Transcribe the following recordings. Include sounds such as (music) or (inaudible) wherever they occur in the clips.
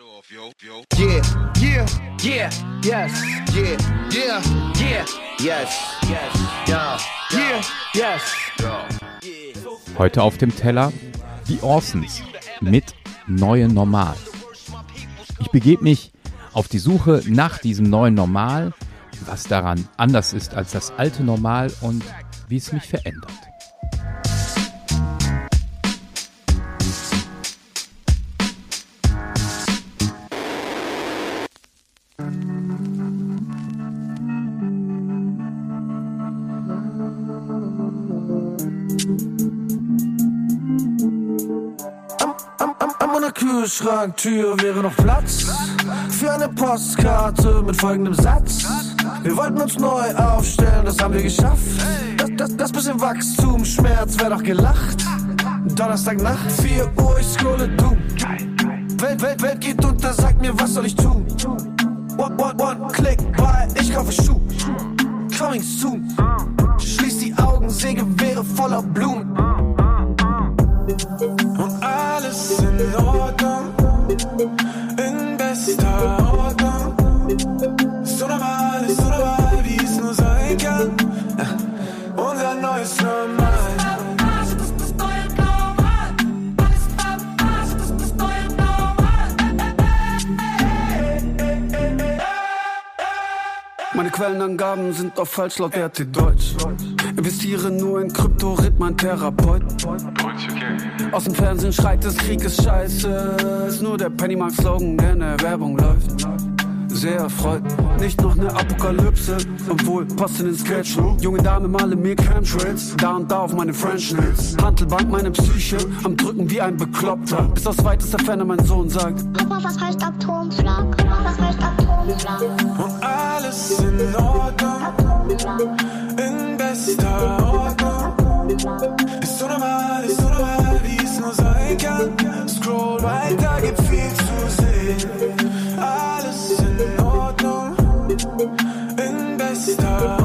Yeah, yeah, yeah, yes, yeah, yeah, yeah, yes, yes, ja, yeah, yes. Heute auf dem Teller die Orsons mit Neue Normal. Ich begebe mich auf die Suche nach diesem neuen Normal, was daran anders ist als das alte Normal und wie es mich verändert. Kühlschranktür wäre noch Platz für eine Postkarte mit folgendem Satz. Wir wollten uns neu aufstellen, das haben wir geschafft. Das, das, das bisschen Wachstumsschmerz wäre doch gelacht. Donnerstagnacht, 4 Uhr, ich scrolle du. Welt, Welt, Welt geht unter, sag mir, was soll ich tun? One, one, one, click, buy, ich kaufe Schuh. Coming soon. Schließ die Augen, seh Gewehre voller Blumen. Ordnung, in bester Ordnung. Quellenangaben sind auf falsch laut RT Deutsch. Investiere nur in Krypto, ritt mein Therapeut. Aus dem Fernsehen schreit es, Krieg ist scheiße. Ist nur der Pennymark-Slogan, der in der Werbung läuft. Sehr erfreut, nicht noch ne Apokalypse, obwohl passt in den Sketch. Junge Dame male mir Chemtrails, da und da auf meine French Nails. Handelbank meine Psyche, am Drücken wie ein Bekloppter. Bis aus weitester Ferne mein Sohn sagt, Papa, was heißt Atomschlag? Papa, was heißt Atomschlag? und alles in Ordnung, in bester Ordnung. Ist so normal, ist so normal, wie es nur sein kann. Scroll weiter, gibt viel zu sehen. Alles in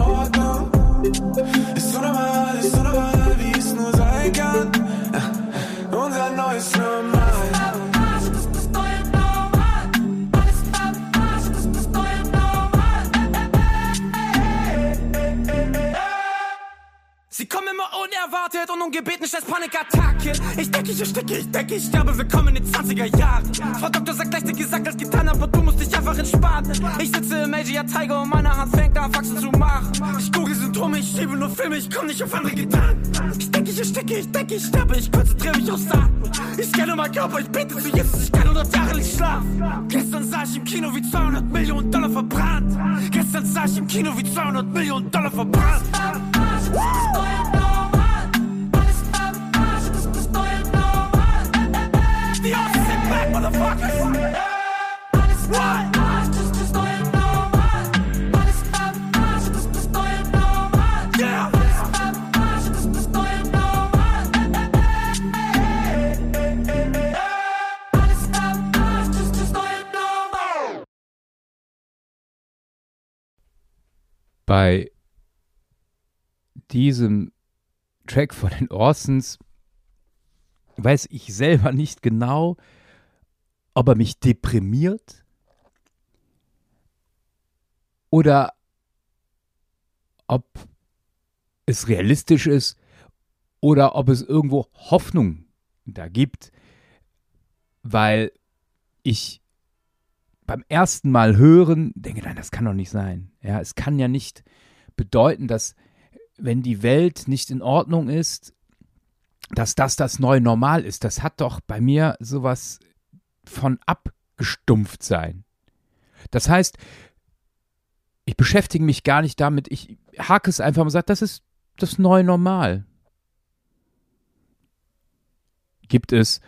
unerwartet und ungebeten stellt Panikattacke. Ich denke, ich ersticke, ich denke, ich sterbe, willkommen in den 20er Jahren. Frau Doktor sagt gleich, gesagt als getan, aber du musst dich einfach entspannen. Ich sitze im Major Tiger und meine Hand fängt an, Wachsen zu machen. Ich google Symptome, ich schiebe nur Filme, ich komme nicht auf andere Gedanken. Ich denke, ich ersticke, ich denke, ich sterbe, ich konzentriere mich aufs Atmen. Ich scanne meinen Körper, ich bete zu Jesus, ich kann 100 Jahre nicht schlafen. Gestern sah ich im Kino wie 200 Millionen Dollar verbrannt. Gestern sah ich im Kino wie 200 Millionen Dollar verbrannt. Bei diesem Track von den Orsons weiß ich selber nicht genau, ob er mich deprimiert oder ob es realistisch ist oder ob es irgendwo Hoffnung da gibt, weil ich beim ersten Mal hören denke, nein, das kann doch nicht sein. Ja, es kann ja nicht bedeuten, dass wenn die Welt nicht in Ordnung ist, dass das das neue Normal ist. Das hat doch bei mir sowas von abgestumpft sein. Das heißt, ich beschäftige mich gar nicht damit, ich hake es einfach und sage, das ist das neue Normal. Gibt es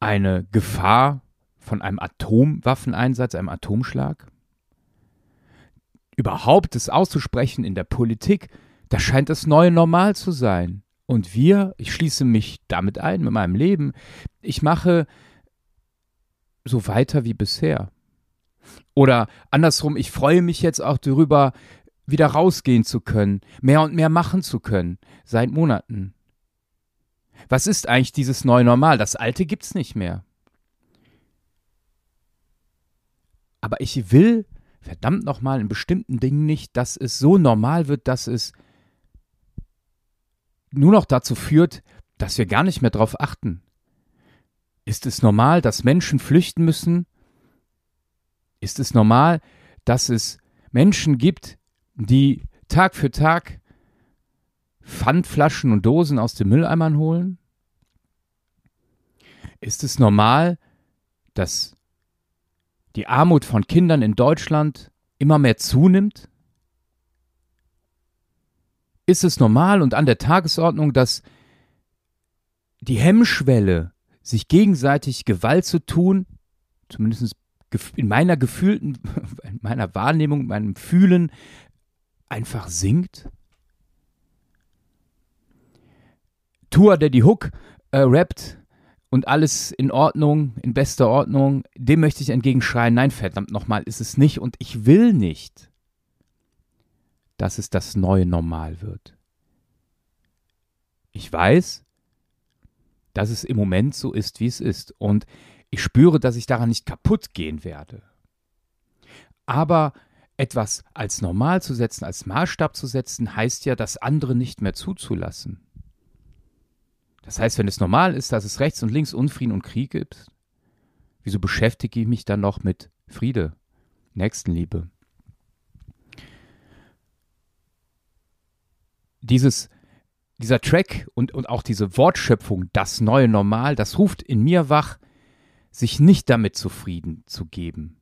eine Gefahr von einem Atomwaffeneinsatz, einem Atomschlag? Überhaupt es auszusprechen in der Politik, das scheint das neue Normal zu sein. Und wir, ich schließe mich damit ein, mit meinem Leben, ich mache so weiter wie bisher. Oder andersrum, ich freue mich jetzt auch darüber, wieder rausgehen zu können, mehr und mehr machen zu können, seit Monaten. Was ist eigentlich dieses neue Normal? Das alte gibt's nicht mehr. Aber ich will, verdammt nochmal, in bestimmten Dingen nicht, dass es so normal wird, dass es nur noch dazu führt, dass wir gar nicht mehr darauf achten. Ist es normal, dass Menschen flüchten müssen? Ist es normal, dass es Menschen gibt, die Tag für Tag Pfandflaschen und Dosen aus den Mülleimern holen? Ist es normal, dass die Armut von Kindern in Deutschland immer mehr zunimmt? Ist es normal und an der Tagesordnung, dass die Hemmschwelle, sich gegenseitig Gewalt zu tun, zumindest in meiner gefühlten, (laughs) in meiner Wahrnehmung, meinem Fühlen, einfach sinkt? Tour, der die Hook äh, rappt und alles in Ordnung, in bester Ordnung, dem möchte ich entgegenschreien, nein, verdammt nochmal, ist es nicht und ich will nicht, dass es das neue Normal wird. Ich weiß, dass es im Moment so ist, wie es ist und ich spüre, dass ich daran nicht kaputt gehen werde. Aber etwas als normal zu setzen, als Maßstab zu setzen, heißt ja, das andere nicht mehr zuzulassen. Das heißt, wenn es normal ist, dass es rechts und links Unfrieden und Krieg gibt, wieso beschäftige ich mich dann noch mit Friede, Nächstenliebe? Dieses, dieser Track und, und auch diese Wortschöpfung, das neue Normal, das ruft in mir wach, sich nicht damit zufrieden zu geben,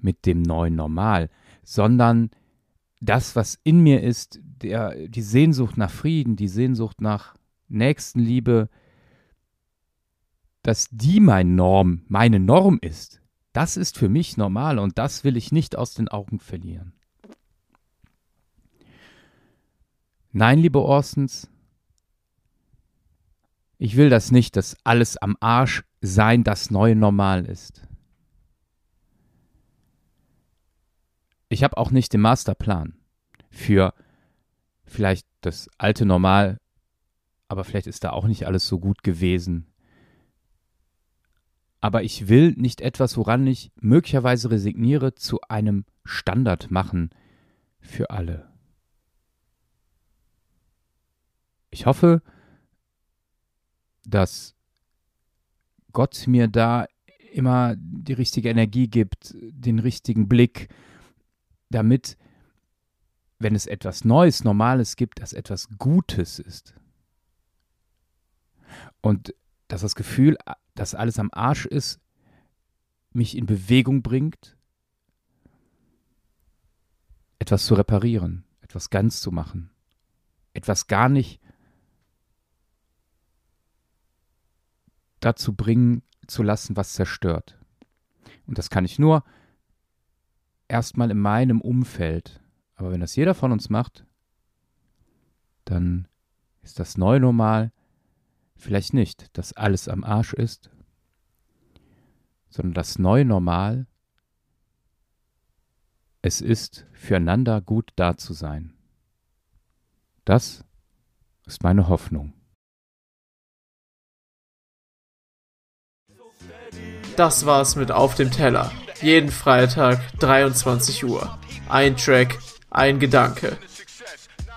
mit dem neuen Normal, sondern das, was in mir ist, der, die Sehnsucht nach Frieden, die Sehnsucht nach Nächstenliebe, dass die mein Norm, meine Norm ist, das ist für mich normal und das will ich nicht aus den Augen verlieren. Nein, liebe Orsons, ich will das nicht, dass alles am Arsch sein das neue Normal ist. Ich habe auch nicht den Masterplan für vielleicht das alte Normal aber vielleicht ist da auch nicht alles so gut gewesen. Aber ich will nicht etwas, woran ich möglicherweise resigniere, zu einem Standard machen für alle. Ich hoffe, dass Gott mir da immer die richtige Energie gibt, den richtigen Blick, damit, wenn es etwas Neues, Normales gibt, das etwas Gutes ist. Und dass das Gefühl, dass alles am Arsch ist, mich in Bewegung bringt, etwas zu reparieren, etwas ganz zu machen, etwas gar nicht dazu bringen zu lassen, was zerstört. Und das kann ich nur erstmal in meinem Umfeld. Aber wenn das jeder von uns macht, dann ist das neu normal Vielleicht nicht, dass alles am Arsch ist, sondern das neue Normal, es ist, füreinander gut da zu sein. Das ist meine Hoffnung. Das war's mit Auf dem Teller. Jeden Freitag 23 Uhr. Ein Track, ein Gedanke